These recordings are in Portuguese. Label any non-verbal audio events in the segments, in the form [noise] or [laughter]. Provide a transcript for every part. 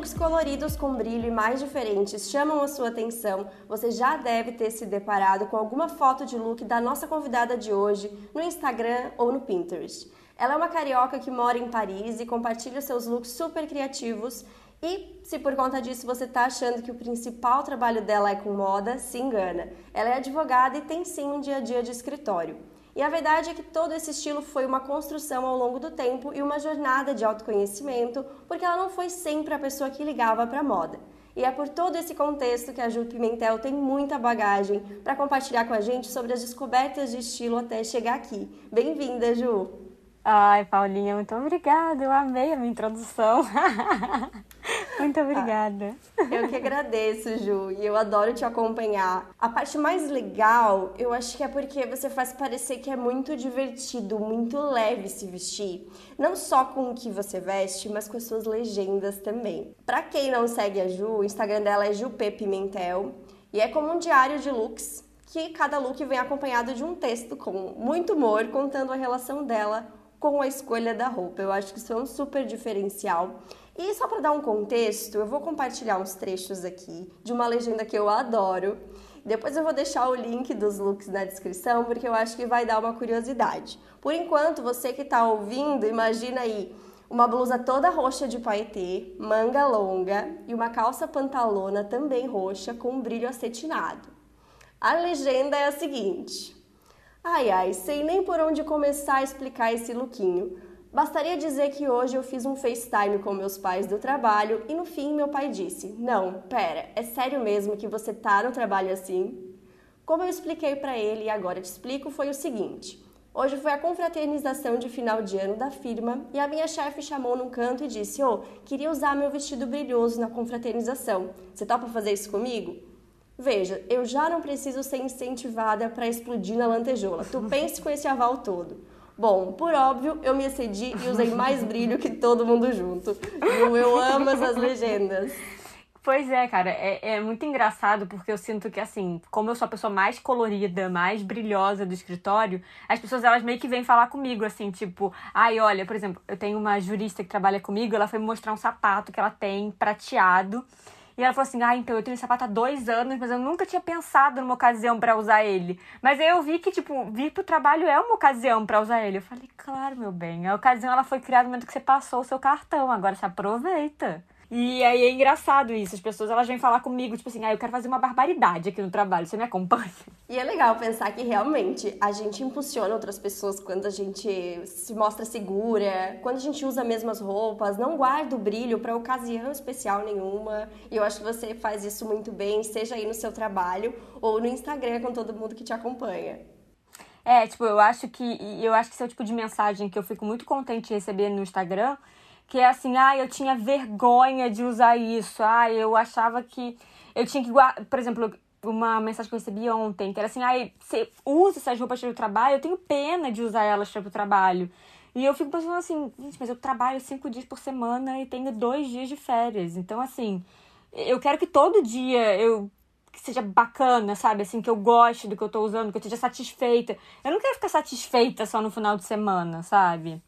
looks coloridos com brilho e mais diferentes chamam a sua atenção, você já deve ter se deparado com alguma foto de look da nossa convidada de hoje no Instagram ou no Pinterest. Ela é uma carioca que mora em Paris e compartilha seus looks super criativos. E se por conta disso você está achando que o principal trabalho dela é com moda, se engana. Ela é advogada e tem sim um dia a dia de escritório. E a verdade é que todo esse estilo foi uma construção ao longo do tempo e uma jornada de autoconhecimento, porque ela não foi sempre a pessoa que ligava para moda. E é por todo esse contexto que a Ju Pimentel tem muita bagagem para compartilhar com a gente sobre as descobertas de estilo até chegar aqui. Bem-vinda, Ju! Ai, Paulinha, muito obrigada. Eu amei a minha introdução. [laughs] muito obrigada. Ah, eu que agradeço, Ju, e eu adoro te acompanhar. A parte mais legal, eu acho que é porque você faz parecer que é muito divertido, muito leve se vestir. Não só com o que você veste, mas com as suas legendas também. Para quem não segue a Ju, o Instagram dela é Jupe Pimentel e é como um diário de looks que cada look vem acompanhado de um texto com muito humor contando a relação dela com a escolha da roupa. Eu acho que isso é um super diferencial. E só para dar um contexto, eu vou compartilhar uns trechos aqui de uma legenda que eu adoro. Depois eu vou deixar o link dos looks na descrição, porque eu acho que vai dar uma curiosidade. Por enquanto, você que está ouvindo, imagina aí uma blusa toda roxa de paetê, manga longa e uma calça pantalona também roxa com um brilho acetinado. A legenda é a seguinte: Ai ai, sei nem por onde começar a explicar esse lookinho. Bastaria dizer que hoje eu fiz um FaceTime com meus pais do trabalho e no fim meu pai disse: Não, pera, é sério mesmo que você tá no trabalho assim? Como eu expliquei para ele e agora te explico, foi o seguinte. Hoje foi a confraternização de final de ano da firma e a minha chefe chamou num canto e disse: Ô, oh, queria usar meu vestido brilhoso na confraternização. Você topa fazer isso comigo? Veja, eu já não preciso ser incentivada para explodir na lantejola. Tu [laughs] pense com esse aval todo. Bom, por óbvio, eu me excedi e usei mais brilho que todo mundo junto. Eu, eu amo essas legendas. Pois é, cara, é, é muito engraçado porque eu sinto que, assim, como eu sou a pessoa mais colorida, mais brilhosa do escritório, as pessoas elas meio que vêm falar comigo, assim, tipo, ai, olha, por exemplo, eu tenho uma jurista que trabalha comigo, ela foi me mostrar um sapato que ela tem prateado. E ela falou assim: Ah, então eu tenho esse sapato há dois anos, mas eu nunca tinha pensado numa ocasião para usar ele. Mas aí eu vi que, tipo, vir pro trabalho é uma ocasião para usar ele. Eu falei: Claro, meu bem. A ocasião ela foi criada no momento que você passou o seu cartão. Agora você aproveita. E aí é engraçado isso. As pessoas elas vêm falar comigo, tipo assim, ah, eu quero fazer uma barbaridade aqui no trabalho. Você me acompanha? [laughs] E é legal pensar que realmente a gente impulsiona outras pessoas quando a gente se mostra segura, quando a gente usa as mesmas roupas, não guarda o brilho para ocasião especial nenhuma. E eu acho que você faz isso muito bem, seja aí no seu trabalho ou no Instagram com todo mundo que te acompanha. É, tipo, eu acho que eu acho que esse é o tipo de mensagem que eu fico muito contente de receber no Instagram que é assim, ah, eu tinha vergonha de usar isso, ah, eu achava que eu tinha que guardar, por exemplo, uma mensagem que eu recebi ontem, que era assim, ah, você usa essas roupas para o trabalho, eu tenho pena de usar elas para o trabalho. E eu fico pensando assim, gente, mas eu trabalho cinco dias por semana e tenho dois dias de férias. Então, assim, eu quero que todo dia eu que seja bacana, sabe? Assim, que eu goste do que eu tô usando, que eu esteja satisfeita. Eu não quero ficar satisfeita só no final de semana, sabe?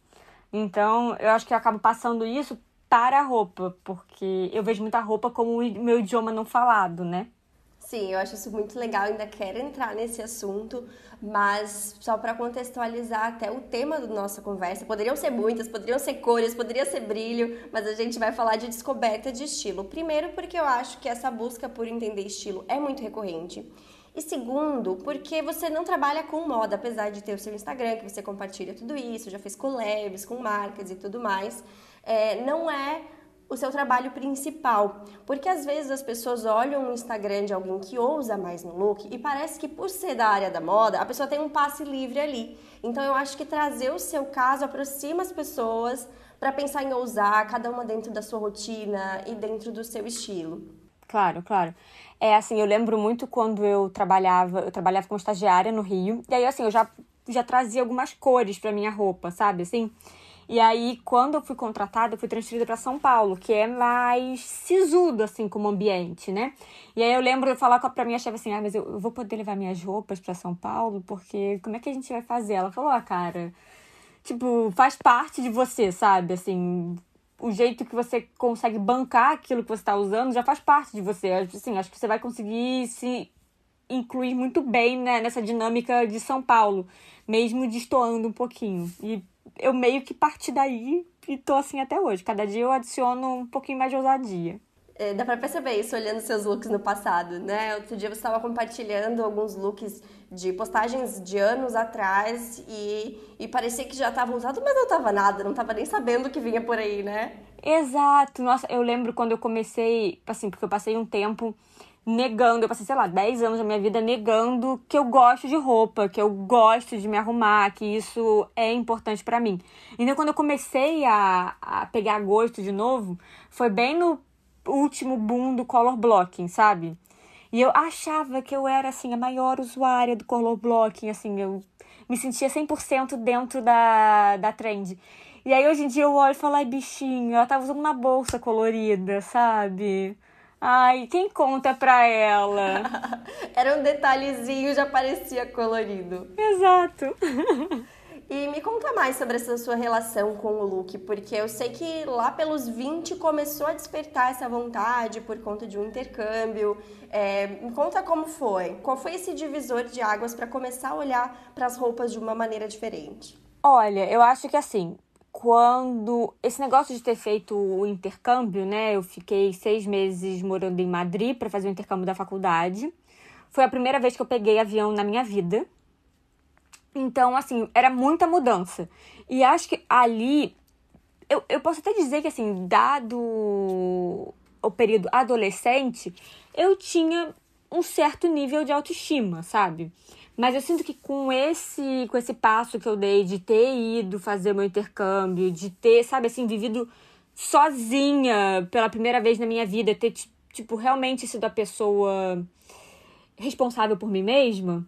Então, eu acho que eu acabo passando isso para a roupa, porque eu vejo muita roupa como o meu idioma não falado, né? Sim, eu acho isso muito legal, ainda quero entrar nesse assunto, mas só para contextualizar até o tema da nossa conversa, poderiam ser muitas, poderiam ser cores, poderia ser brilho, mas a gente vai falar de descoberta de estilo. Primeiro, porque eu acho que essa busca por entender estilo é muito recorrente. E segundo, porque você não trabalha com moda, apesar de ter o seu Instagram, que você compartilha tudo isso, já fez collabs com marcas e tudo mais, é, não é o seu trabalho principal. Porque às vezes as pessoas olham o Instagram de alguém que ousa mais no look e parece que por ser da área da moda, a pessoa tem um passe livre ali. Então eu acho que trazer o seu caso aproxima as pessoas para pensar em ousar, cada uma dentro da sua rotina e dentro do seu estilo. Claro, claro. É assim, eu lembro muito quando eu trabalhava, eu trabalhava como estagiária no Rio. E aí, assim, eu já já trazia algumas cores para minha roupa, sabe? Assim. E aí, quando eu fui contratada, eu fui transferida para São Paulo, que é mais sisudo, assim, como ambiente, né? E aí eu lembro de falar pra minha chefe assim, ah, mas eu, vou poder levar minhas roupas para São Paulo, porque como é que a gente vai fazer? Ela falou, ah, cara, tipo, faz parte de você, sabe? Assim, o jeito que você consegue bancar aquilo que você está usando já faz parte de você. Assim, acho que você vai conseguir se incluir muito bem né, nessa dinâmica de São Paulo, mesmo destoando um pouquinho. E eu meio que parti daí e tô assim até hoje. Cada dia eu adiciono um pouquinho mais de ousadia. É, dá pra perceber isso olhando seus looks no passado, né? Outro dia você estava compartilhando alguns looks de postagens de anos atrás e, e parecia que já estavam usados, mas não tava nada, não tava nem sabendo o que vinha por aí, né? Exato. Nossa, eu lembro quando eu comecei, assim, porque eu passei um tempo negando, eu passei, sei lá, 10 anos da minha vida negando que eu gosto de roupa, que eu gosto de me arrumar, que isso é importante para mim. Então, quando eu comecei a, a pegar gosto de novo, foi bem no último boom do color blocking, sabe? E eu achava que eu era, assim, a maior usuária do color blocking, assim, eu me sentia 100% dentro da, da trend. E aí, hoje em dia, eu olho e falo, ai, bichinho, ela tava usando uma bolsa colorida, sabe? Ai, quem conta pra ela? [laughs] Era um detalhezinho, já parecia colorido. Exato. [laughs] E me conta mais sobre essa sua relação com o look, porque eu sei que lá pelos 20 começou a despertar essa vontade por conta de um intercâmbio. É, me conta como foi. Qual foi esse divisor de águas para começar a olhar para as roupas de uma maneira diferente? Olha, eu acho que assim, quando esse negócio de ter feito o intercâmbio, né? Eu fiquei seis meses morando em Madrid para fazer o intercâmbio da faculdade. Foi a primeira vez que eu peguei avião na minha vida. Então, assim, era muita mudança. E acho que ali. Eu, eu posso até dizer que, assim, dado o período adolescente, eu tinha um certo nível de autoestima, sabe? Mas eu sinto que com esse, com esse passo que eu dei de ter ido fazer meu intercâmbio, de ter, sabe, assim, vivido sozinha pela primeira vez na minha vida, ter, tipo, realmente sido a pessoa responsável por mim mesma,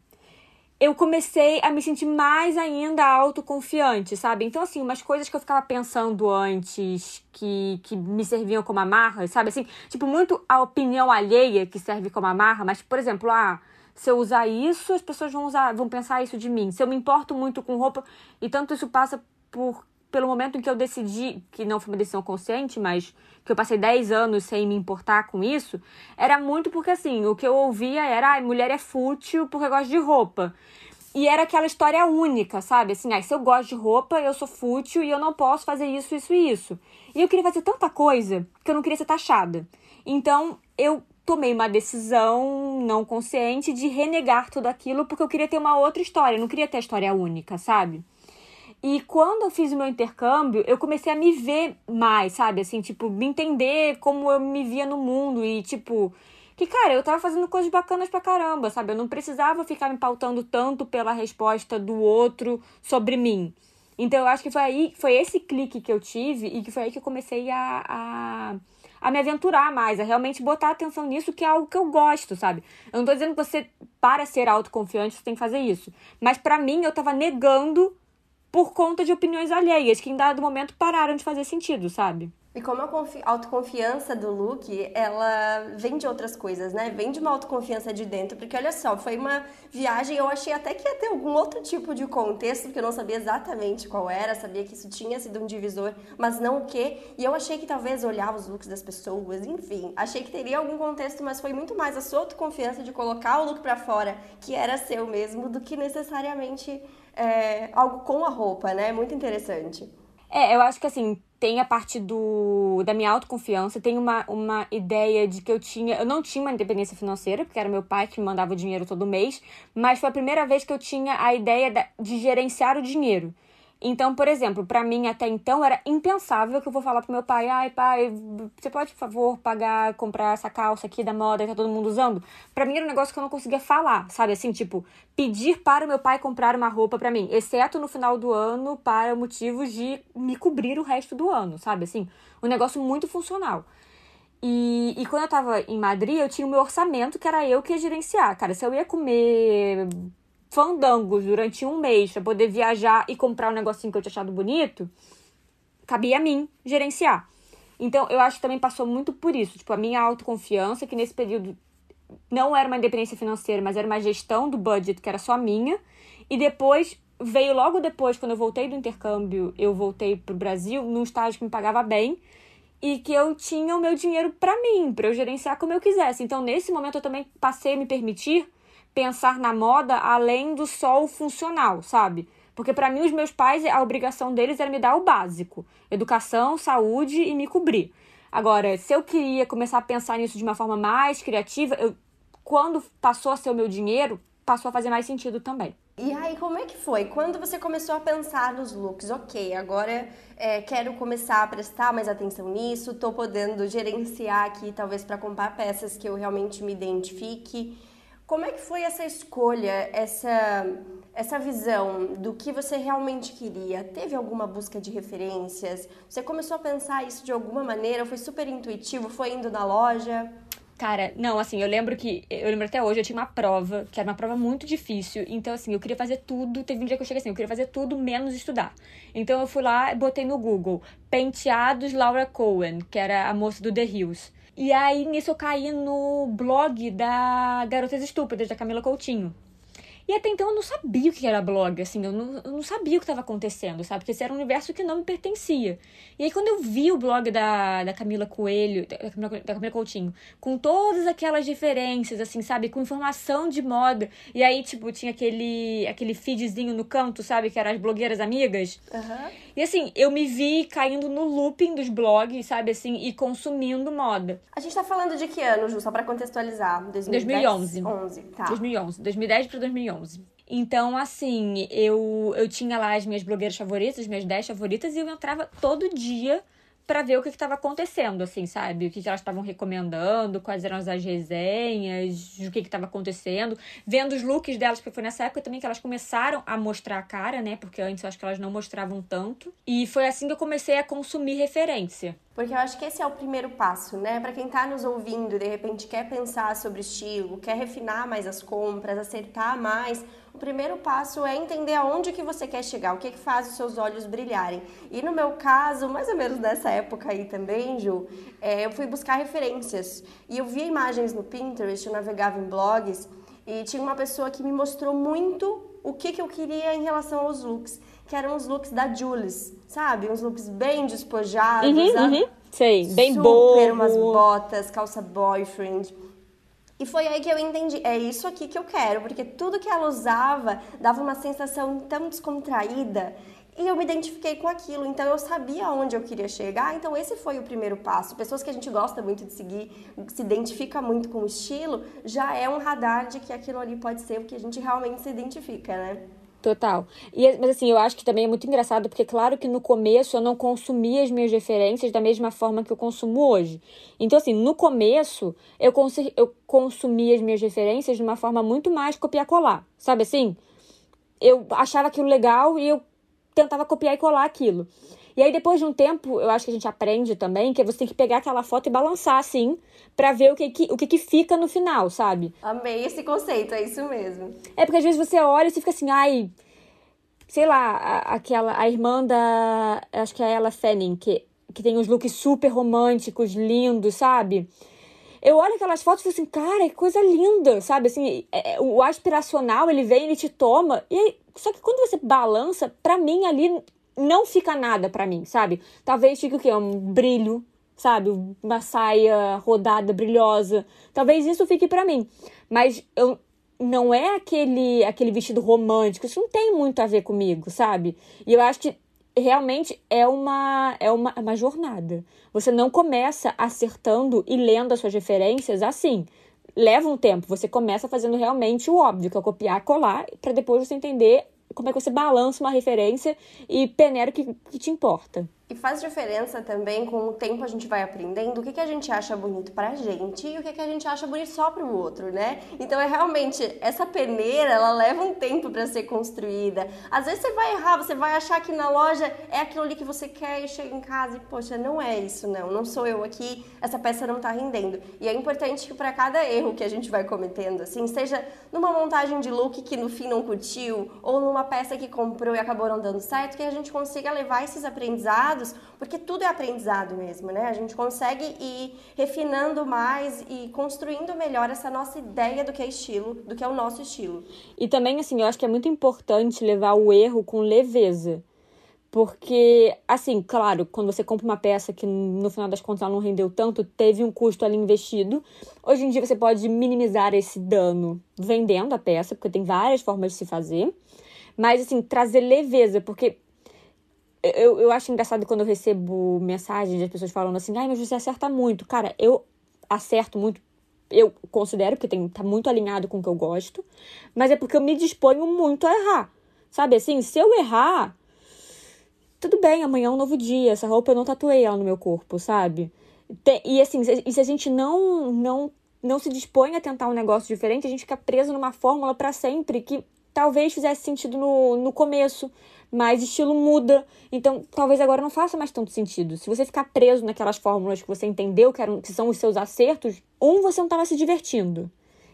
eu comecei a me sentir mais ainda autoconfiante, sabe? Então, assim, umas coisas que eu ficava pensando antes que, que me serviam como amarra, sabe? Assim, tipo, muito a opinião alheia que serve como amarra, mas, por exemplo, ah se eu usar isso, as pessoas vão usar, vão pensar isso de mim. Se eu me importo muito com roupa, e tanto isso passa por pelo momento em que eu decidi, que não foi uma decisão consciente, mas que eu passei 10 anos sem me importar com isso, era muito porque assim, o que eu ouvia era, ah, mulher é fútil porque gosta de roupa. E era aquela história única, sabe? Assim, se eu gosto de roupa, eu sou fútil e eu não posso fazer isso, isso e isso. E eu queria fazer tanta coisa que eu não queria ser taxada. Então, eu tomei uma decisão não consciente de renegar tudo aquilo porque eu queria ter uma outra história, eu não queria ter a história única, sabe? E quando eu fiz o meu intercâmbio, eu comecei a me ver mais, sabe? Assim, tipo, me entender como eu me via no mundo e, tipo, que, cara, eu tava fazendo coisas bacanas pra caramba, sabe? Eu não precisava ficar me pautando tanto pela resposta do outro sobre mim. Então, eu acho que foi aí, foi esse clique que eu tive e que foi aí que eu comecei a, a a me aventurar mais, a realmente botar atenção nisso, que é algo que eu gosto, sabe? Eu não tô dizendo que você, para ser autoconfiante, você tem que fazer isso. Mas para mim, eu tava negando por conta de opiniões alheias, que em dado momento pararam de fazer sentido, sabe? E como a autoconfiança do Luke, ela vem de outras coisas, né? Vem de uma autoconfiança de dentro, porque olha só, foi uma viagem, eu achei até que ia ter algum outro tipo de contexto, porque eu não sabia exatamente qual era, sabia que isso tinha sido um divisor, mas não o quê. E eu achei que talvez olhar os looks das pessoas, enfim, achei que teria algum contexto, mas foi muito mais a sua autoconfiança de colocar o look para fora, que era seu mesmo, do que necessariamente é, algo com a roupa, né? Muito interessante. É, eu acho que assim, tem a parte do, da minha autoconfiança, tem uma, uma ideia de que eu tinha. Eu não tinha uma independência financeira, porque era meu pai que me mandava o dinheiro todo mês, mas foi a primeira vez que eu tinha a ideia de gerenciar o dinheiro. Então, por exemplo, para mim até então era impensável que eu vou falar pro meu pai: ai, pai, você pode, por favor, pagar, comprar essa calça aqui da moda que tá todo mundo usando? Para mim era um negócio que eu não conseguia falar, sabe? Assim, tipo, pedir para o meu pai comprar uma roupa para mim, exceto no final do ano, para motivos de me cobrir o resto do ano, sabe? Assim, um negócio muito funcional. E, e quando eu tava em Madrid, eu tinha o meu orçamento, que era eu que ia gerenciar. Cara, se eu ia comer fandangos durante um mês para poder viajar e comprar um negocinho que eu tinha achado bonito, cabia a mim gerenciar. Então, eu acho que também passou muito por isso. Tipo, a minha autoconfiança, que nesse período não era uma independência financeira, mas era uma gestão do budget que era só minha. E depois, veio logo depois, quando eu voltei do intercâmbio, eu voltei pro Brasil, num estágio que me pagava bem e que eu tinha o meu dinheiro para mim, para eu gerenciar como eu quisesse. Então, nesse momento, eu também passei a me permitir pensar na moda além do só o funcional, sabe? Porque para mim, os meus pais, a obrigação deles era me dar o básico: educação, saúde e me cobrir. Agora, se eu queria começar a pensar nisso de uma forma mais criativa, eu, quando passou a ser o meu dinheiro, passou a fazer mais sentido também. E aí, como é que foi? Quando você começou a pensar nos looks, ok, agora é, quero começar a prestar mais atenção nisso, estou podendo gerenciar aqui, talvez para comprar peças que eu realmente me identifique. Como é que foi essa escolha, essa, essa visão do que você realmente queria? Teve alguma busca de referências? Você começou a pensar isso de alguma maneira? Foi super intuitivo? Foi indo na loja? Cara, não, assim, eu lembro que. Eu lembro até hoje, eu tinha uma prova, que era uma prova muito difícil. Então, assim, eu queria fazer tudo. Teve um dia que eu cheguei assim, eu queria fazer tudo menos estudar. Então, eu fui lá e botei no Google Penteados Laura Cohen, que era a moça do The Hills. E aí, nisso, eu caí no blog da Garotas Estúpidas, da Camila Coutinho. E até então eu não sabia o que era blog, assim, eu não, eu não sabia o que estava acontecendo, sabe? Porque esse era um universo que não me pertencia. E aí quando eu vi o blog da, da Camila Coelho, da Camila, da Camila Coutinho, com todas aquelas diferenças, assim, sabe? Com informação de moda. E aí, tipo, tinha aquele, aquele feedzinho no canto, sabe? Que eram as blogueiras amigas. Uhum. E assim, eu me vi caindo no looping dos blogs, sabe? Assim, e consumindo moda. A gente tá falando de que ano, Ju? Só pra contextualizar. 2010? 2011. 11, tá. 2011. 2010 pra 2011. Então, assim, eu, eu tinha lá as minhas blogueiras favoritas, as minhas 10 favoritas, e eu entrava todo dia para ver o que estava acontecendo, assim, sabe? O que, que elas estavam recomendando, quais eram as resenhas, o que estava acontecendo, vendo os looks delas, porque foi nessa época também que elas começaram a mostrar a cara, né? Porque antes eu acho que elas não mostravam tanto. E foi assim que eu comecei a consumir referência. Porque eu acho que esse é o primeiro passo, né? Para quem está nos ouvindo, de repente quer pensar sobre estilo, quer refinar mais as compras, acertar mais, o primeiro passo é entender aonde que você quer chegar, o que, que faz os seus olhos brilharem. E no meu caso, mais ou menos nessa época aí também, Ju, é, eu fui buscar referências. E eu via imagens no Pinterest, eu navegava em blogs, e tinha uma pessoa que me mostrou muito o que, que eu queria em relação aos looks, que eram os looks da Jules, sabe? Uns looks bem despojados, uhum, uhum. Sei, bem Super, umas botas, calça boyfriend. E foi aí que eu entendi, é isso aqui que eu quero, porque tudo que ela usava dava uma sensação tão descontraída e eu me identifiquei com aquilo, então eu sabia onde eu queria chegar, então esse foi o primeiro passo. Pessoas que a gente gosta muito de seguir, se identifica muito com o estilo, já é um radar de que aquilo ali pode ser o que a gente realmente se identifica, né? Total. E, mas assim, eu acho que também é muito engraçado, porque claro que no começo eu não consumia as minhas referências da mesma forma que eu consumo hoje. Então, assim, no começo eu, cons eu consumia as minhas referências de uma forma muito mais copiar-colar. Sabe assim? Eu achava aquilo legal e eu tentava copiar e colar aquilo. E aí, depois de um tempo, eu acho que a gente aprende também que você tem que pegar aquela foto e balançar assim, para ver o que, que, o que, que fica no final, sabe? Amei esse conceito, é isso mesmo. É porque às vezes você olha e você fica assim, ai. Sei lá, a, aquela. A irmã da. Acho que é ela Fanning, que, que tem uns looks super românticos, lindos, sabe? eu olho aquelas fotos e fico assim, cara, que coisa linda, sabe? Assim, é, é o aspiracional, ele vem, ele te toma. E aí, só que quando você balança, pra mim ali não fica nada para mim, sabe? Talvez fique o quê? Um brilho, sabe? Uma saia rodada, brilhosa. Talvez isso fique para mim. Mas eu não é aquele aquele vestido romântico. Isso não tem muito a ver comigo, sabe? E eu acho que realmente é uma é uma, é uma jornada. Você não começa acertando e lendo as suas referências assim. Leva um tempo. Você começa fazendo realmente o óbvio, que é copiar, colar, para depois você entender como é que você balança uma referência e peneira o que, que te importa. E faz diferença também com o tempo a gente vai aprendendo o que, que a gente acha bonito pra gente e o que, que a gente acha bonito só pro outro, né? Então é realmente, essa peneira, ela leva um tempo para ser construída. Às vezes você vai errar, você vai achar que na loja é aquilo ali que você quer e chega em casa e, poxa, não é isso, não. Não sou eu aqui, essa peça não tá rendendo. E é importante que para cada erro que a gente vai cometendo, assim, seja numa montagem de look que no fim não curtiu, ou numa peça que comprou e acabou não dando certo, que a gente consiga levar esses aprendizados aprendizados, porque tudo é aprendizado mesmo, né? A gente consegue ir refinando mais e construindo melhor essa nossa ideia do que é estilo, do que é o nosso estilo. E também, assim, eu acho que é muito importante levar o erro com leveza. Porque, assim, claro, quando você compra uma peça que no final das contas ela não rendeu tanto, teve um custo ali investido. Hoje em dia você pode minimizar esse dano vendendo a peça, porque tem várias formas de se fazer. Mas, assim, trazer leveza, porque eu, eu acho engraçado quando eu recebo mensagens de pessoas falando assim, ai, mas você acerta muito. Cara, eu acerto muito, eu considero que tem, tá muito alinhado com o que eu gosto, mas é porque eu me disponho muito a errar. Sabe assim, se eu errar, tudo bem, amanhã é um novo dia, essa roupa eu não tatuei ela no meu corpo, sabe? E assim, e se a gente não, não, não se dispõe a tentar um negócio diferente, a gente fica preso numa fórmula para sempre que talvez fizesse sentido no, no começo, mas estilo muda. Então, talvez agora não faça mais tanto sentido. Se você ficar preso naquelas fórmulas que você entendeu que, eram, que são os seus acertos, um, você não estava se divertindo.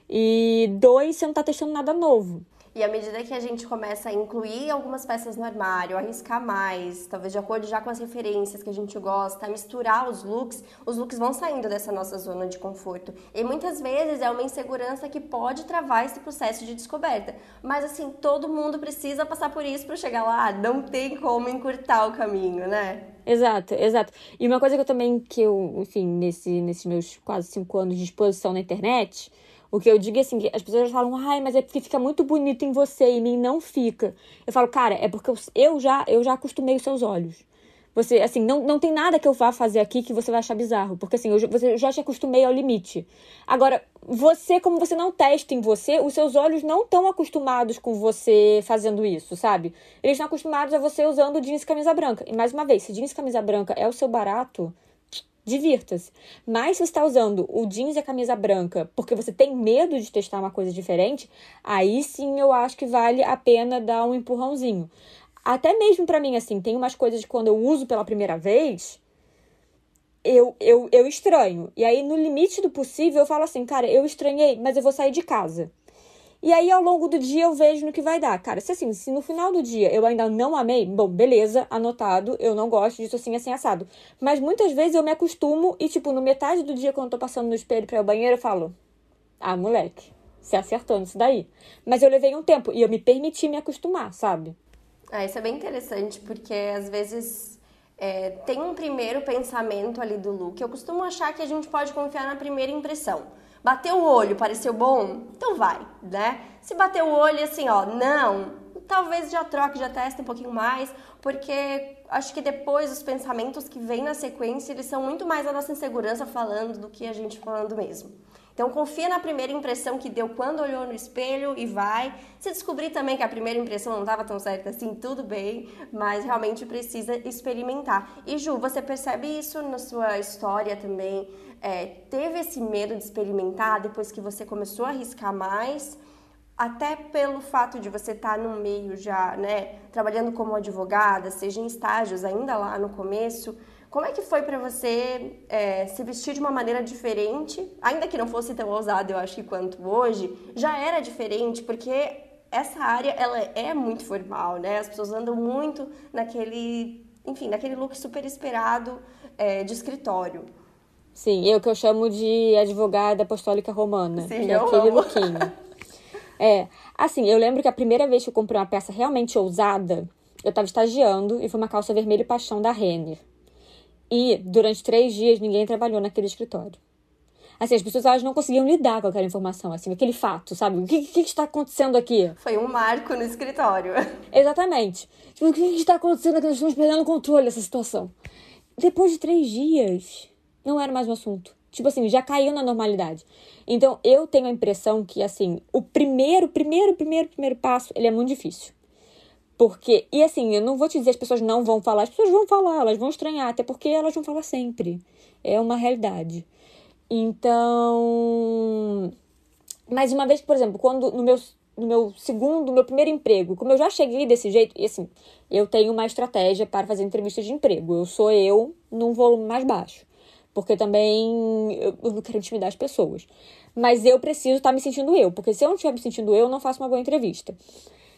E dois, você não está testando nada novo. E à medida que a gente começa a incluir algumas peças no armário, arriscar mais, talvez de acordo já com as referências que a gente gosta, misturar os looks, os looks vão saindo dessa nossa zona de conforto. E muitas vezes é uma insegurança que pode travar esse processo de descoberta. Mas assim, todo mundo precisa passar por isso para chegar lá. Não tem como encurtar o caminho, né? Exato, exato. E uma coisa que eu também, que eu, enfim, nesse, nesses meus quase cinco anos de exposição na internet, o que eu digo é assim, as pessoas falam, ai, mas é porque fica muito bonito em você e em mim não fica. Eu falo, cara, é porque eu já, eu já acostumei os seus olhos. Você, assim, não, não tem nada que eu vá fazer aqui que você vai achar bizarro. Porque, assim, eu, você, eu já te acostumei ao limite. Agora, você, como você não testa em você, os seus olhos não estão acostumados com você fazendo isso, sabe? Eles estão acostumados a você usando jeans e camisa branca. E, mais uma vez, se jeans e camisa branca é o seu barato, divirta-se. Mas se você está usando o jeans e a camisa branca porque você tem medo de testar uma coisa diferente, aí sim eu acho que vale a pena dar um empurrãozinho. Até mesmo para mim, assim, tem umas coisas que quando eu uso pela primeira vez, eu, eu, eu estranho. E aí, no limite do possível, eu falo assim, cara, eu estranhei, mas eu vou sair de casa. E aí, ao longo do dia, eu vejo no que vai dar. Cara, se assim, se no final do dia eu ainda não amei, bom, beleza, anotado, eu não gosto disso assim, assim, assado. Mas muitas vezes eu me acostumo e, tipo, no metade do dia, quando eu tô passando no espelho pra ir ao banheiro, eu falo, ah, moleque, se acertou nisso daí. Mas eu levei um tempo e eu me permiti me acostumar, sabe? Ah, isso é bem interessante, porque às vezes é, tem um primeiro pensamento ali do look. Eu costumo achar que a gente pode confiar na primeira impressão. Bateu o olho, pareceu bom? Então vai, né? Se bateu o olho assim, ó, não, talvez já troque, já teste um pouquinho mais, porque acho que depois os pensamentos que vêm na sequência, eles são muito mais a nossa insegurança falando do que a gente falando mesmo. Então confia na primeira impressão que deu quando olhou no espelho e vai. Se descobrir também que a primeira impressão não estava tão certa assim, tudo bem, mas realmente precisa experimentar. E Ju, você percebe isso na sua história também? É, teve esse medo de experimentar depois que você começou a arriscar mais? Até pelo fato de você estar tá no meio já, né, trabalhando como advogada, seja em estágios ainda lá no começo, como é que foi para você é, se vestir de uma maneira diferente, ainda que não fosse tão ousado, eu acho que quanto hoje, já era diferente, porque essa área ela é muito formal, né? As pessoas andam muito naquele, enfim, naquele look super esperado é, de escritório. Sim, eu que eu chamo de advogada apostólica romana, Sim, que é aquele amo. lookinho. [laughs] É, assim, eu lembro que a primeira vez que eu comprei uma peça realmente ousada, eu estava estagiando e foi uma calça vermelha e paixão da Renner. E durante três dias ninguém trabalhou naquele escritório. Assim, as pessoas elas não conseguiam lidar com aquela informação, assim, aquele fato, sabe? O que, que, está acontecendo aqui? Foi um marco no escritório. [laughs] Exatamente. Tipo, o que, que está acontecendo aqui? Nós estamos perdendo o controle dessa situação. Depois de três dias, não era mais um assunto. Tipo assim, já caiu na normalidade. Então, eu tenho a impressão que, assim, o primeiro, primeiro, primeiro, primeiro passo, ele é muito difícil. Porque, e assim, eu não vou te dizer as pessoas não vão falar, as pessoas vão falar, elas vão estranhar, até porque elas vão falar sempre. É uma realidade. Então. Mas uma vez por exemplo, quando no meu, no meu segundo, no meu primeiro emprego, como eu já cheguei desse jeito, e assim, eu tenho uma estratégia para fazer entrevista de emprego. Eu sou eu num volume mais baixo. Porque também eu não quero intimidar as pessoas. Mas eu preciso estar tá me sentindo eu. Porque se eu não estiver me sentindo eu, eu não faço uma boa entrevista.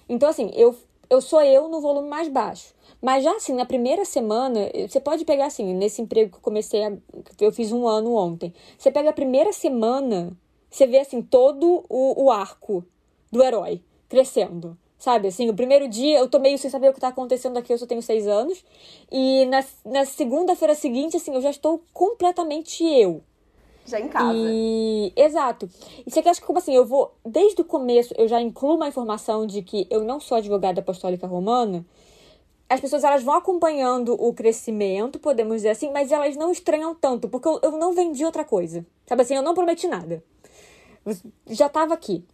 Então, assim, eu, eu sou eu no volume mais baixo. Mas já assim, na primeira semana, você pode pegar assim, nesse emprego que eu comecei, a, eu fiz um ano ontem. Você pega a primeira semana, você vê assim, todo o, o arco do herói crescendo. Sabe, assim, o primeiro dia eu tô meio sem saber o que tá acontecendo aqui, eu só tenho seis anos. E na, na segunda-feira seguinte, assim, eu já estou completamente eu. Já em casa. E... Exato. E você acha que, como assim, eu vou, desde o começo, eu já incluo uma informação de que eu não sou advogada apostólica romana. As pessoas, elas vão acompanhando o crescimento, podemos dizer assim, mas elas não estranham tanto, porque eu, eu não vendi outra coisa. Sabe assim, eu não prometi nada. Já tava aqui.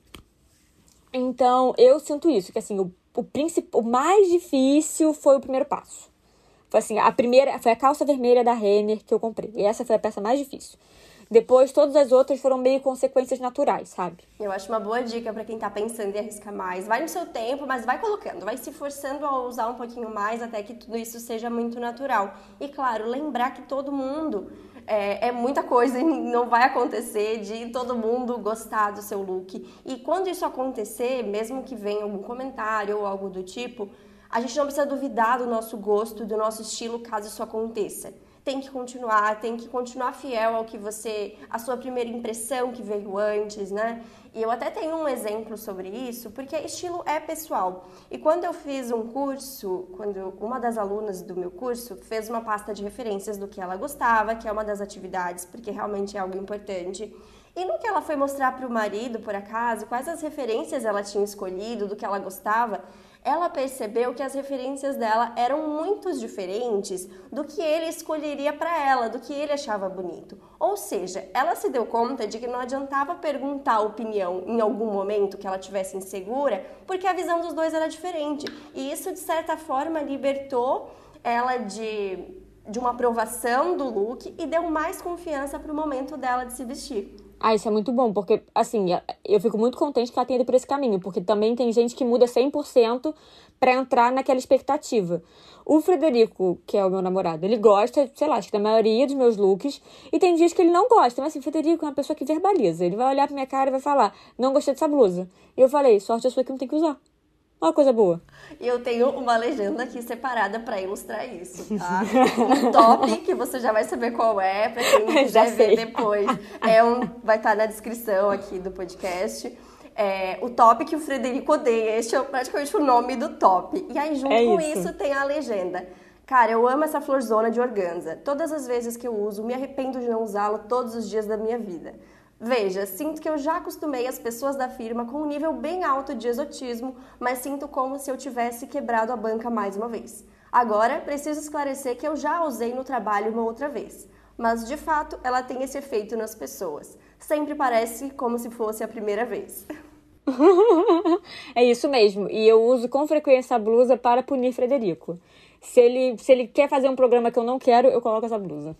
Então, eu sinto isso, que assim, o, o, o mais difícil foi o primeiro passo. Foi assim, a primeira, foi a calça vermelha da Renner que eu comprei. E essa foi a peça mais difícil. Depois, todas as outras foram meio consequências naturais, sabe? Eu acho uma boa dica para quem tá pensando em arriscar mais. Vai no seu tempo, mas vai colocando, vai se forçando a usar um pouquinho mais até que tudo isso seja muito natural. E claro, lembrar que todo mundo é, é, muita coisa [laughs] e não vai acontecer de todo mundo gostar do seu look. E quando isso acontecer, mesmo que venha algum comentário ou algo do tipo, a gente não precisa duvidar do nosso gosto, do nosso estilo, caso isso aconteça tem que continuar, tem que continuar fiel ao que você, a sua primeira impressão que veio antes, né? E eu até tenho um exemplo sobre isso, porque estilo é pessoal. E quando eu fiz um curso, quando uma das alunas do meu curso fez uma pasta de referências do que ela gostava, que é uma das atividades, porque realmente é algo importante. E no que ela foi mostrar para o marido, por acaso, quais as referências ela tinha escolhido, do que ela gostava, ela percebeu que as referências dela eram muito diferentes do que ele escolheria para ela, do que ele achava bonito. Ou seja, ela se deu conta de que não adiantava perguntar a opinião em algum momento que ela tivesse insegura, porque a visão dos dois era diferente. E isso, de certa forma, libertou ela de, de uma aprovação do look e deu mais confiança para o momento dela de se vestir. Ah, isso é muito bom, porque, assim, eu fico muito contente que ela tenha ido por esse caminho, porque também tem gente que muda 100% para entrar naquela expectativa. O Frederico, que é o meu namorado, ele gosta, sei lá, acho que da maioria dos meus looks, e tem dias que ele não gosta, mas assim, Frederico é uma pessoa que verbaliza. Ele vai olhar pra minha cara e vai falar: Não gostei dessa blusa. E eu falei: Sorte a sua que não tem que usar. Uma coisa boa. E eu tenho uma legenda aqui separada para ilustrar isso, tá? Um top, que você já vai saber qual é, pra quem [laughs] quiser ver depois. É um, vai estar tá na descrição aqui do podcast. É, o top que o Frederico odeia. Este é praticamente o nome do top. E aí, junto é com isso. isso, tem a legenda. Cara, eu amo essa florzona de organza. Todas as vezes que eu uso, me arrependo de não usá-la todos os dias da minha vida. Veja, sinto que eu já acostumei as pessoas da firma com um nível bem alto de exotismo, mas sinto como se eu tivesse quebrado a banca mais uma vez. Agora, preciso esclarecer que eu já usei no trabalho uma outra vez, mas de fato ela tem esse efeito nas pessoas. Sempre parece como se fosse a primeira vez. [laughs] é isso mesmo, e eu uso com frequência a blusa para punir Frederico. Se ele, se ele quer fazer um programa que eu não quero, eu coloco essa blusa.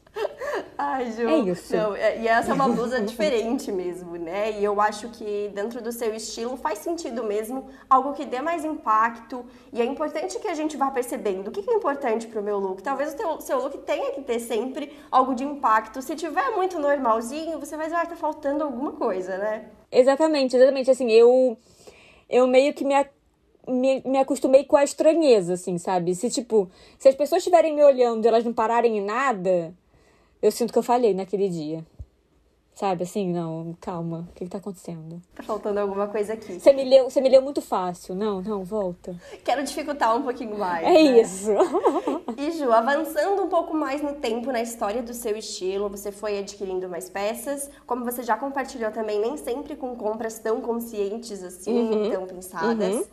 Ai, Ju. É isso. Não, é, e essa é uma blusa [laughs] diferente mesmo, né? E eu acho que dentro do seu estilo faz sentido mesmo algo que dê mais impacto. E é importante que a gente vá percebendo o que é importante pro meu look. Talvez o teu, seu look tenha que ter sempre algo de impacto. Se tiver muito normalzinho, você vai dizer, ah, tá faltando alguma coisa, né? Exatamente, exatamente. Assim, eu, eu meio que me me, me acostumei com a estranheza, assim, sabe? Se, tipo, se as pessoas estiverem me olhando e elas não pararem em nada, eu sinto que eu falhei naquele dia. Sabe, assim, não, calma, o que, que tá acontecendo? Tá faltando alguma coisa aqui. Você me leu, você me leu muito fácil. Não, não, volta. Quero dificultar um pouquinho mais. É né? isso. E Ju, avançando um pouco mais no tempo na história do seu estilo, você foi adquirindo mais peças. Como você já compartilhou também, nem sempre com compras tão conscientes assim, uhum. tão pensadas. Uhum.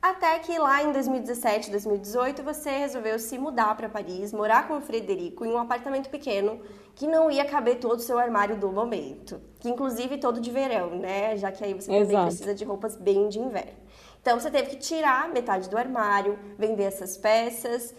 Até que lá em 2017, 2018, você resolveu se mudar para Paris, morar com o Frederico em um apartamento pequeno que não ia caber todo o seu armário do momento, que inclusive todo de verão, né? Já que aí você Exato. também precisa de roupas bem de inverno. Então você teve que tirar metade do armário, vender essas peças,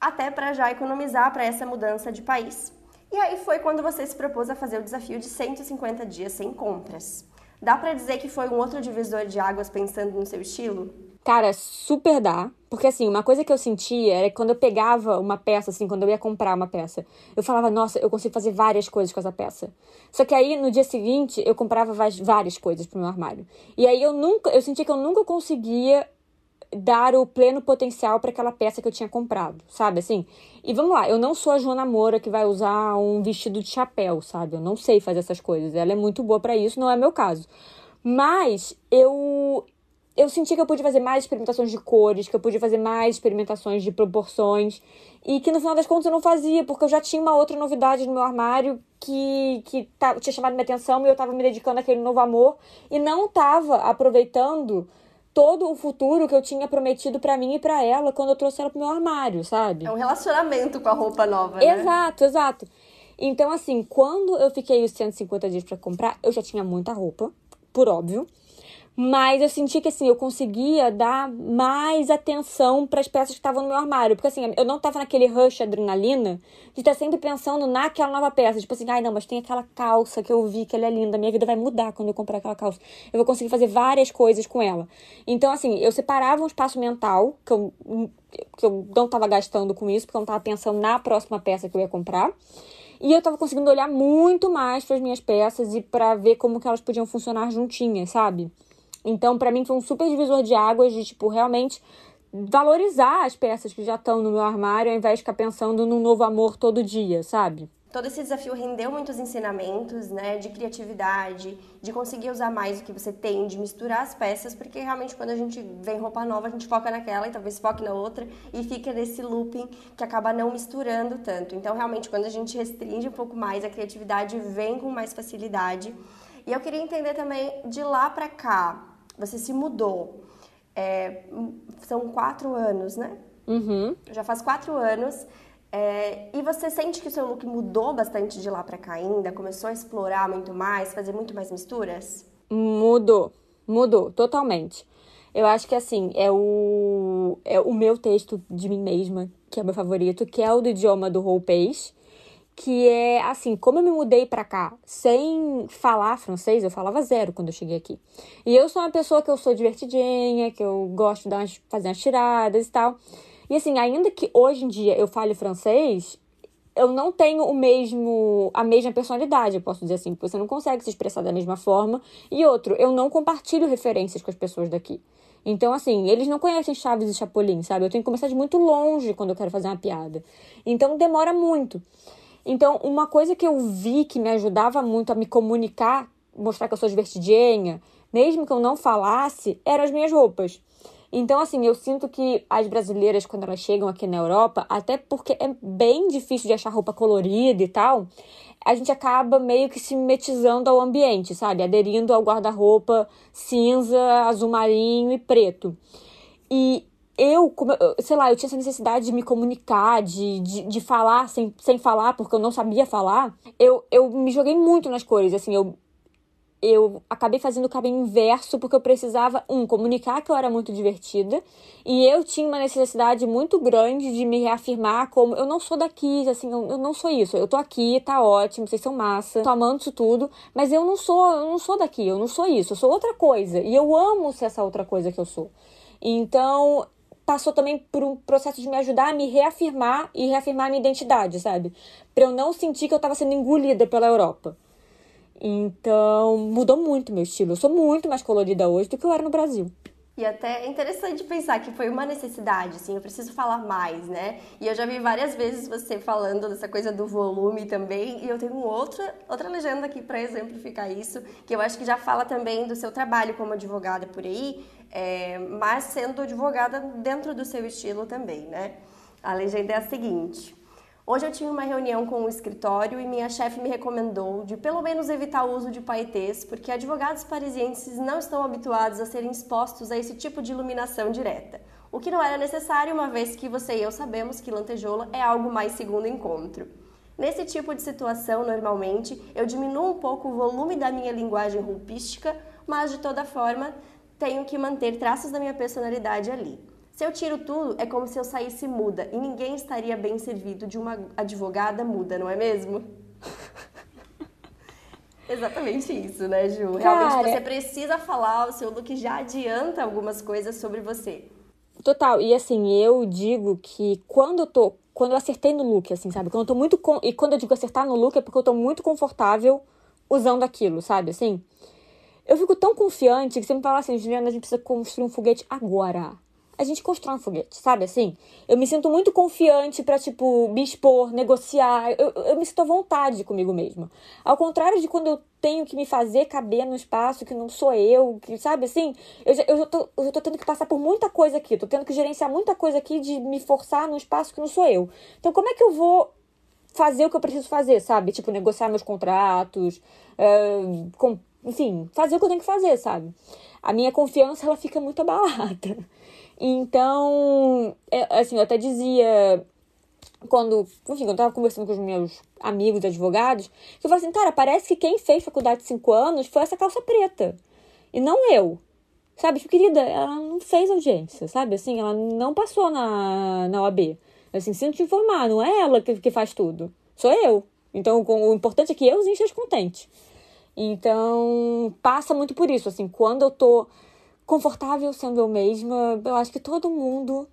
até para já economizar para essa mudança de país. E aí foi quando você se propôs a fazer o desafio de 150 dias sem compras. Dá para dizer que foi um outro divisor de águas pensando no seu estilo? Cara, super dá. Porque assim, uma coisa que eu sentia era que quando eu pegava uma peça, assim, quando eu ia comprar uma peça, eu falava, nossa, eu consigo fazer várias coisas com essa peça. Só que aí no dia seguinte eu comprava várias coisas pro meu armário. E aí eu nunca, eu sentia que eu nunca conseguia dar o pleno potencial para aquela peça que eu tinha comprado, sabe? Assim. E vamos lá, eu não sou a Joana Moura que vai usar um vestido de chapéu, sabe? Eu não sei fazer essas coisas. Ela é muito boa para isso, não é meu caso. Mas eu eu senti que eu pude fazer mais experimentações de cores, que eu pude fazer mais experimentações de proporções e que no final das contas eu não fazia, porque eu já tinha uma outra novidade no meu armário que, que tá, tinha chamado minha atenção e eu estava me dedicando àquele novo amor e não estava aproveitando todo o futuro que eu tinha prometido para mim e para ela quando eu trouxe ela pro meu armário, sabe? É um relacionamento com a roupa nova, né? Exato, exato. Então, assim, quando eu fiquei os 150 dias para comprar, eu já tinha muita roupa, por óbvio. Mas eu senti que assim, eu conseguia dar mais atenção para as peças que estavam no meu armário. Porque assim, eu não tava naquele rush adrenalina de estar sempre pensando naquela nova peça. Tipo assim, ai não, mas tem aquela calça que eu vi que ela é linda. Minha vida vai mudar quando eu comprar aquela calça. Eu vou conseguir fazer várias coisas com ela. Então, assim, eu separava um espaço mental que eu, que eu não tava gastando com isso, porque eu não tava pensando na próxima peça que eu ia comprar. E eu tava conseguindo olhar muito mais para as minhas peças e para ver como que elas podiam funcionar juntinhas, sabe? Então, para mim, foi um super divisor de águas de, tipo, realmente valorizar as peças que já estão no meu armário, ao invés de ficar pensando num novo amor todo dia, sabe? Todo esse desafio rendeu muitos ensinamentos, né, de criatividade, de conseguir usar mais o que você tem, de misturar as peças, porque realmente quando a gente vem roupa nova, a gente foca naquela e talvez foque na outra e fica nesse looping que acaba não misturando tanto. Então, realmente, quando a gente restringe um pouco mais, a criatividade vem com mais facilidade. E eu queria entender também de lá para cá, você se mudou. É, são quatro anos, né? Uhum. Já faz quatro anos. É, e você sente que o seu look mudou bastante de lá para cá ainda? Começou a explorar muito mais, fazer muito mais misturas? Mudou, mudou, totalmente. Eu acho que assim, é o, é o meu texto de mim mesma, que é o meu favorito, que é o do idioma do Roupês que é assim, como eu me mudei para cá sem falar francês, eu falava zero quando eu cheguei aqui. E eu sou uma pessoa que eu sou divertidinha, que eu gosto de dar umas, fazer umas tiradas e tal. E assim, ainda que hoje em dia eu fale francês, eu não tenho o mesmo a mesma personalidade, eu posso dizer assim, porque você não consegue se expressar da mesma forma. E outro, eu não compartilho referências com as pessoas daqui. Então, assim, eles não conhecem Chaves e Chapolin, sabe? Eu tenho que começar de muito longe quando eu quero fazer uma piada. Então, demora muito. Então, uma coisa que eu vi que me ajudava muito a me comunicar, mostrar que eu sou divertidinha, mesmo que eu não falasse, eram as minhas roupas. Então, assim, eu sinto que as brasileiras, quando elas chegam aqui na Europa, até porque é bem difícil de achar roupa colorida e tal, a gente acaba meio que se mimetizando ao ambiente, sabe? Aderindo ao guarda-roupa cinza, azul marinho e preto. E eu, sei lá, eu tinha essa necessidade de me comunicar, de, de, de falar sem, sem falar, porque eu não sabia falar. Eu, eu me joguei muito nas cores, assim, eu, eu acabei fazendo o caminho inverso porque eu precisava, um, comunicar que eu era muito divertida e eu tinha uma necessidade muito grande de me reafirmar como eu não sou daqui, assim, eu, eu não sou isso. Eu tô aqui, tá ótimo, vocês são massa, tô amando isso tudo, mas eu não sou, eu não sou daqui, eu não sou isso, eu sou outra coisa e eu amo ser essa outra coisa que eu sou. Então, passou também por um processo de me ajudar a me reafirmar e reafirmar a minha identidade, sabe? Para eu não sentir que eu estava sendo engolida pela Europa. Então, mudou muito meu estilo. Eu sou muito mais colorida hoje do que eu era no Brasil. E até é interessante pensar que foi uma necessidade, assim, eu preciso falar mais, né? E eu já vi várias vezes você falando dessa coisa do volume também, e eu tenho outra, outra legenda aqui para exemplificar isso, que eu acho que já fala também do seu trabalho como advogada por aí, é, mas sendo advogada dentro do seu estilo também, né? A legenda é a seguinte. Hoje eu tive uma reunião com o escritório e minha chefe me recomendou de pelo menos evitar o uso de paetês, porque advogados parisienses não estão habituados a serem expostos a esse tipo de iluminação direta. O que não era necessário, uma vez que você e eu sabemos que lantejoula é algo mais segundo encontro. Nesse tipo de situação, normalmente, eu diminuo um pouco o volume da minha linguagem roupística, mas de toda forma, tenho que manter traços da minha personalidade ali. Se eu tiro tudo, é como se eu saísse muda e ninguém estaria bem servido de uma advogada muda, não é mesmo? [laughs] Exatamente isso, né, Ju? Realmente Cara, você precisa falar, o seu look já adianta algumas coisas sobre você. Total, e assim, eu digo que quando eu tô. Quando eu acertei no look, assim, sabe? Quando eu tô muito. E quando eu digo acertar no look é porque eu tô muito confortável usando aquilo, sabe? Assim. Eu fico tão confiante que você me fala assim, Juliana, a gente precisa construir um foguete agora a gente constrói um foguete, sabe assim? Eu me sinto muito confiante para tipo, me expor, negociar. Eu, eu me sinto à vontade comigo mesma. Ao contrário de quando eu tenho que me fazer caber no espaço que não sou eu, que, sabe assim? Eu eu, já tô, eu já tô tendo que passar por muita coisa aqui, tô tendo que gerenciar muita coisa aqui de me forçar num espaço que não sou eu. Então, como é que eu vou fazer o que eu preciso fazer, sabe? Tipo, negociar meus contratos, uh, com, enfim, fazer o que eu tenho que fazer, sabe? A minha confiança, ela fica muito abalada. Então, é, assim, eu até dizia quando, enfim, quando eu tava conversando com os meus amigos advogados, que eu falei assim, cara, parece que quem fez faculdade de cinco anos foi essa calça preta. E não eu. Sabe, tipo, querida, ela não fez audiência, sabe? Assim, ela não passou na, na OAB. Assim, sinto te informar, não é ela que, que faz tudo. Sou eu. Então, o importante é que eu esteja contente. Então, passa muito por isso, assim, quando eu tô confortável sendo eu mesma, eu acho que todo mundo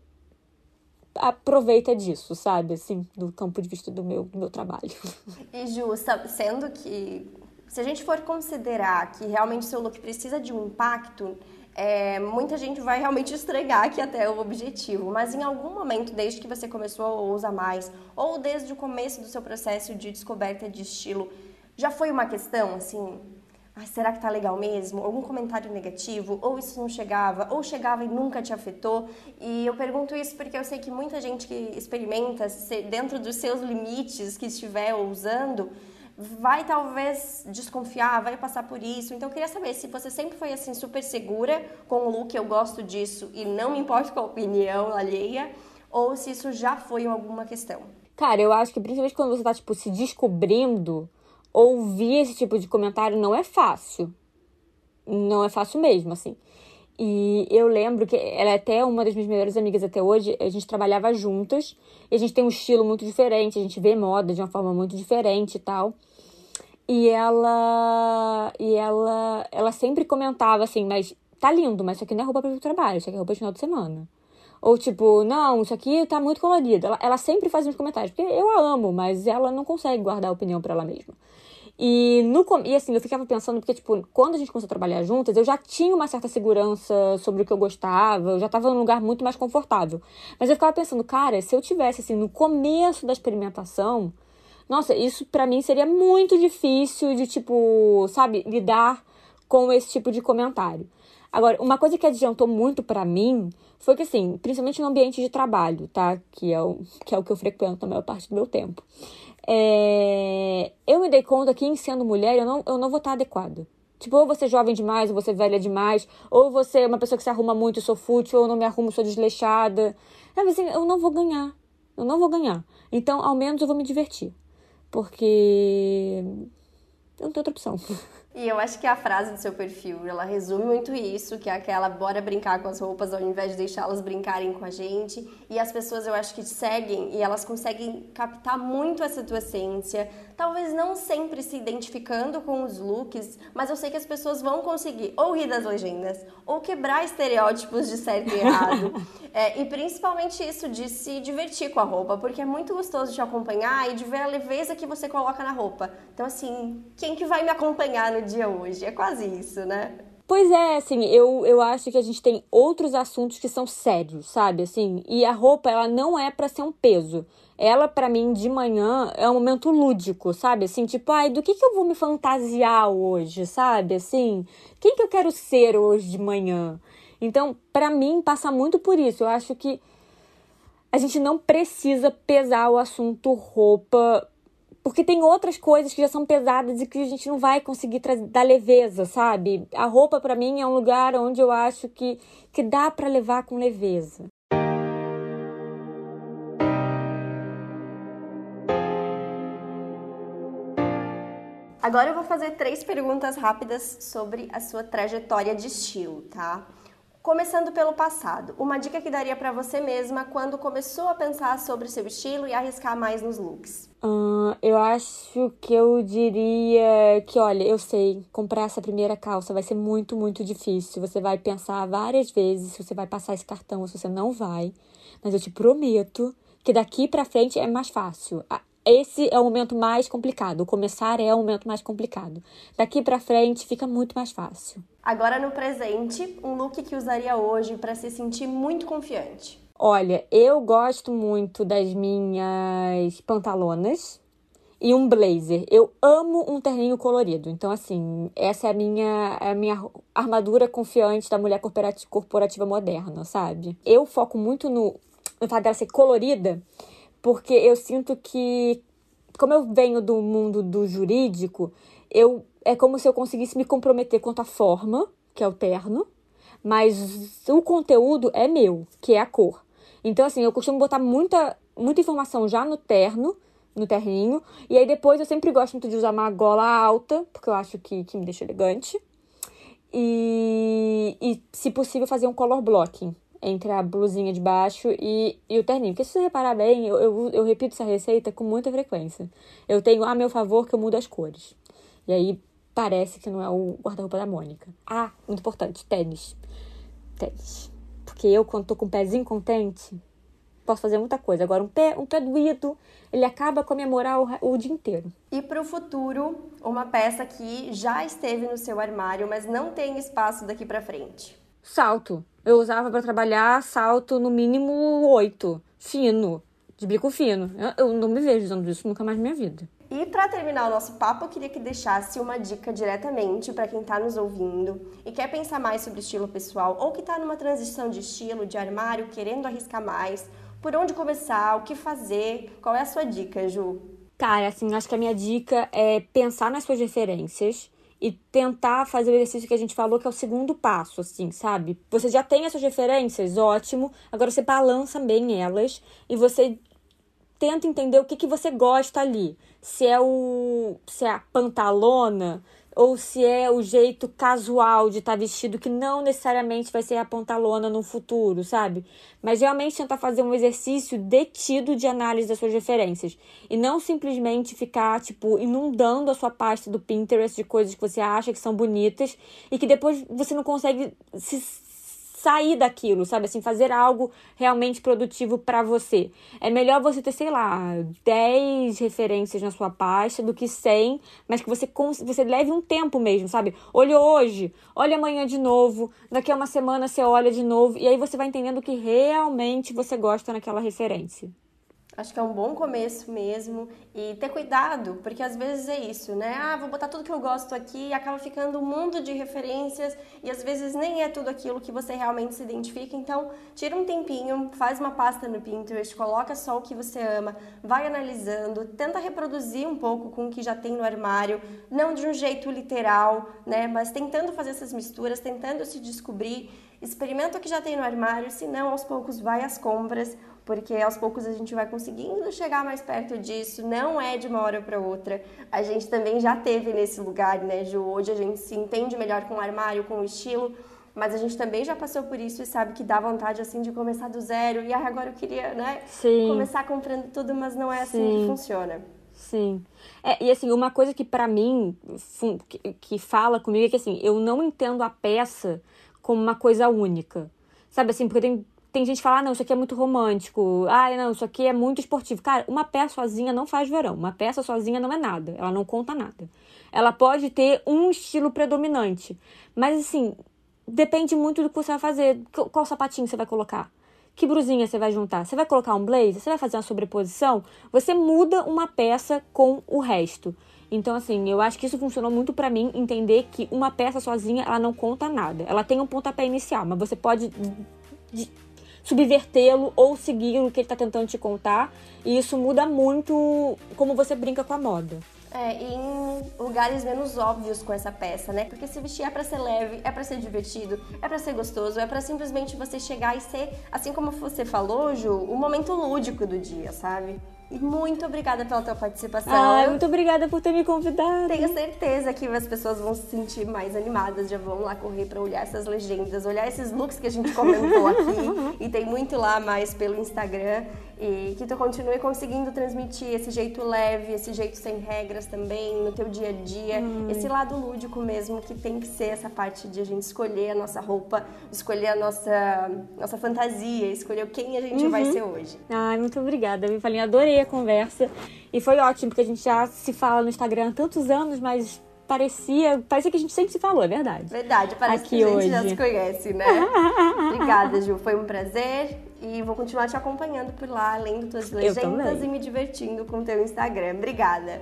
aproveita disso, sabe? Assim, do campo de vista do meu, do meu trabalho. [laughs] E justa, sendo que se a gente for considerar que realmente seu look precisa de um impacto, é, muita gente vai realmente estregar aqui até o objetivo, mas em algum momento, desde que você começou a usar mais, ou desde o começo do seu processo de descoberta de estilo, já foi uma questão, assim, ah, será que tá legal mesmo? Algum comentário negativo? Ou isso não chegava? Ou chegava e nunca te afetou? E eu pergunto isso porque eu sei que muita gente que experimenta dentro dos seus limites que estiver usando vai talvez desconfiar, vai passar por isso. Então eu queria saber se você sempre foi assim super segura com o look, eu gosto disso e não me importo com a opinião alheia, ou se isso já foi alguma questão. Cara, eu acho que principalmente quando você tá tipo se descobrindo, ouvir esse tipo de comentário não é fácil. Não é fácil mesmo, assim. E eu lembro que ela é até uma das minhas melhores amigas até hoje. A gente trabalhava juntas. E a gente tem um estilo muito diferente. A gente vê moda de uma forma muito diferente e tal. E ela. E ela. Ela sempre comentava assim, mas tá lindo, mas isso aqui não é roupa para o trabalho, isso aqui é roupa de final de semana. Ou tipo, não, isso aqui tá muito colorido. Ela, ela sempre faz uns comentários, porque eu a amo, mas ela não consegue guardar a opinião para ela mesma. E, no, e assim, eu ficava pensando, porque, tipo, quando a gente começou a trabalhar juntas, eu já tinha uma certa segurança sobre o que eu gostava, eu já estava num lugar muito mais confortável. Mas eu ficava pensando, cara, se eu tivesse, assim, no começo da experimentação, nossa, isso para mim seria muito difícil de, tipo, sabe, lidar com esse tipo de comentário. Agora, uma coisa que adiantou muito para mim foi que, assim, principalmente no ambiente de trabalho, tá? Que é o [laughs] que, é o que eu frequento a maior parte do meu tempo é, eu me dei conta que, em sendo mulher, eu não, eu não vou estar adequada. Tipo, ou você é jovem demais, ou você é velha demais, ou você é uma pessoa que se arruma muito e sou fútil, ou não me arrumo, sou desleixada. É, assim, eu não vou ganhar. Eu não vou ganhar. Então, ao menos eu vou me divertir. Porque eu não tenho outra opção. [laughs] E eu acho que a frase do seu perfil, ela resume muito isso, que é aquela bora brincar com as roupas ao invés de deixá-las brincarem com a gente. E as pessoas eu acho que seguem e elas conseguem captar muito essa tua essência, talvez não sempre se identificando com os looks, mas eu sei que as pessoas vão conseguir ou rir das legendas, ou quebrar estereótipos de certo e errado. [laughs] é, e principalmente isso de se divertir com a roupa, porque é muito gostoso de acompanhar e de ver a leveza que você coloca na roupa. Então, assim, quem que vai me acompanhar no dia hoje? É quase isso, né? Pois é, assim, eu, eu acho que a gente tem outros assuntos que são sérios, sabe? Assim, e a roupa, ela não é para ser um peso ela para mim de manhã é um momento lúdico, sabe? Assim, tipo, ai, do que que eu vou me fantasiar hoje, sabe? Assim, quem que eu quero ser hoje de manhã? Então, para mim passa muito por isso. Eu acho que a gente não precisa pesar o assunto roupa, porque tem outras coisas que já são pesadas e que a gente não vai conseguir dar leveza, sabe? A roupa para mim é um lugar onde eu acho que que dá para levar com leveza. Agora eu vou fazer três perguntas rápidas sobre a sua trajetória de estilo, tá? Começando pelo passado, uma dica que daria para você mesma quando começou a pensar sobre o seu estilo e arriscar mais nos looks? Uh, eu acho que eu diria que, olha, eu sei, comprar essa primeira calça vai ser muito, muito difícil. Você vai pensar várias vezes se você vai passar esse cartão ou se você não vai. Mas eu te prometo que daqui para frente é mais fácil esse é o momento mais complicado. O começar é o momento mais complicado. Daqui para frente fica muito mais fácil. Agora no presente, um look que usaria hoje para se sentir muito confiante. Olha, eu gosto muito das minhas pantalonas e um blazer. Eu amo um terninho colorido. Então, assim, essa é a minha, é a minha armadura confiante da mulher corporativa moderna, sabe? Eu foco muito no, no fato dela ser colorida porque eu sinto que, como eu venho do mundo do jurídico, eu é como se eu conseguisse me comprometer quanto à forma, que é o terno, mas o conteúdo é meu, que é a cor. Então, assim, eu costumo botar muita, muita informação já no terno, no terninho, e aí depois eu sempre gosto muito de usar uma gola alta, porque eu acho que, que me deixa elegante. E, e, se possível, fazer um color blocking entre a blusinha de baixo e, e o terninho. Porque se você reparar bem, eu, eu, eu repito essa receita com muita frequência. Eu tenho a meu favor que eu mudo as cores. E aí parece que não é o guarda-roupa da Mônica. Ah, muito importante, tênis. Tênis. Porque eu, quando tô com o pezinho contente, posso fazer muita coisa. Agora, um pé, um pé doído, ele acaba com a minha moral o, o dia inteiro. E para o futuro, uma peça que já esteve no seu armário, mas não tem espaço daqui para frente. Salto. Eu usava para trabalhar salto no mínimo oito, fino, de bico fino. Eu, eu não me vejo usando isso nunca mais na minha vida. E para terminar o nosso papo, eu queria que deixasse uma dica diretamente para quem está nos ouvindo e quer pensar mais sobre estilo pessoal ou que está numa transição de estilo, de armário, querendo arriscar mais. Por onde começar? O que fazer? Qual é a sua dica, Ju? Cara, assim, acho que a minha dica é pensar nas suas referências e tentar fazer o exercício que a gente falou, que é o segundo passo, assim, sabe? Você já tem essas referências, ótimo. Agora você balança bem elas e você tenta entender o que, que você gosta ali. Se é o. se é a pantalona, ou se é o jeito casual de estar tá vestido, que não necessariamente vai ser a pantalona no futuro, sabe? Mas realmente tentar fazer um exercício detido de análise das suas referências. E não simplesmente ficar, tipo, inundando a sua pasta do Pinterest de coisas que você acha que são bonitas e que depois você não consegue se sair daquilo, sabe? Assim, fazer algo realmente produtivo para você. É melhor você ter, sei lá, 10 referências na sua pasta do que 100, mas que você, você leve um tempo mesmo, sabe? Olha hoje, olha amanhã de novo, daqui a uma semana você olha de novo, e aí você vai entendendo que realmente você gosta naquela referência. Acho que é um bom começo mesmo e ter cuidado, porque às vezes é isso, né? Ah, vou botar tudo que eu gosto aqui e acaba ficando um mundo de referências e às vezes nem é tudo aquilo que você realmente se identifica. Então, tira um tempinho, faz uma pasta no Pinterest, coloca só o que você ama, vai analisando, tenta reproduzir um pouco com o que já tem no armário, não de um jeito literal, né? Mas tentando fazer essas misturas, tentando se descobrir. Experimenta o que já tem no armário, se não, aos poucos vai às compras porque aos poucos a gente vai conseguindo chegar mais perto disso, não é de uma hora para outra. A gente também já teve nesse lugar, né, Ju? Hoje a gente se entende melhor com o armário, com o estilo, mas a gente também já passou por isso e sabe que dá vontade assim de começar do zero. E agora eu queria, né, Sim. começar comprando tudo, mas não é assim Sim. que funciona. Sim. É, e assim, uma coisa que para mim que, que fala comigo é que assim, eu não entendo a peça como uma coisa única. Sabe assim, porque tem tem gente que fala, ah, não, isso aqui é muito romântico. Ah, não, isso aqui é muito esportivo. Cara, uma peça sozinha não faz verão. Uma peça sozinha não é nada. Ela não conta nada. Ela pode ter um estilo predominante. Mas, assim, depende muito do que você vai fazer. Qual sapatinho você vai colocar? Que brusinha você vai juntar? Você vai colocar um blazer? Você vai fazer uma sobreposição? Você muda uma peça com o resto. Então, assim, eu acho que isso funcionou muito para mim entender que uma peça sozinha ela não conta nada. Ela tem um pontapé inicial, mas você pode subvertê-lo ou seguir o que ele está tentando te contar. E isso muda muito como você brinca com a moda. É, em lugares menos óbvios com essa peça, né? Porque se vestir é para ser leve, é para ser divertido, é para ser gostoso, é para simplesmente você chegar e ser, assim como você falou, Ju, o momento lúdico do dia, sabe? Muito obrigada pela tua participação. Ah, muito obrigada por ter me convidado. Tenho certeza que as pessoas vão se sentir mais animadas, já vão lá correr para olhar essas legendas, olhar esses looks que a gente comentou aqui. [laughs] e tem muito lá mais pelo Instagram. E que tu continue conseguindo transmitir esse jeito leve, esse jeito sem regras também no teu dia a dia, hum. esse lado lúdico mesmo que tem que ser essa parte de a gente escolher a nossa roupa, escolher a nossa nossa fantasia, escolher quem a gente uhum. vai ser hoje. Ai, muito obrigada, Vivalinha. Adorei a conversa e foi ótimo porque a gente já se fala no Instagram há tantos anos, mas parecia, parecia que a gente sempre se falou, é verdade. Verdade, parece Aqui que a gente hoje. já se conhece, né? [laughs] Obrigada, Ju. Foi um prazer e vou continuar te acompanhando por lá, lendo tuas legendas e me divertindo com o teu Instagram. Obrigada.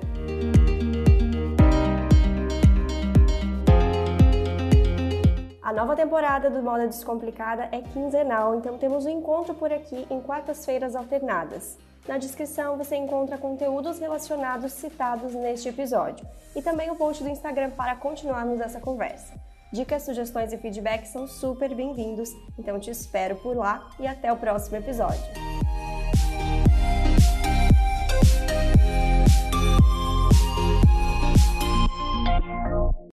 A nova temporada do Moda Descomplicada é quinzenal, então temos um encontro por aqui em quartas-feiras alternadas. Na descrição você encontra conteúdos relacionados citados neste episódio e também o post do Instagram para continuarmos essa conversa. Dicas, sugestões e feedbacks são super bem-vindos, então te espero por lá e até o próximo episódio.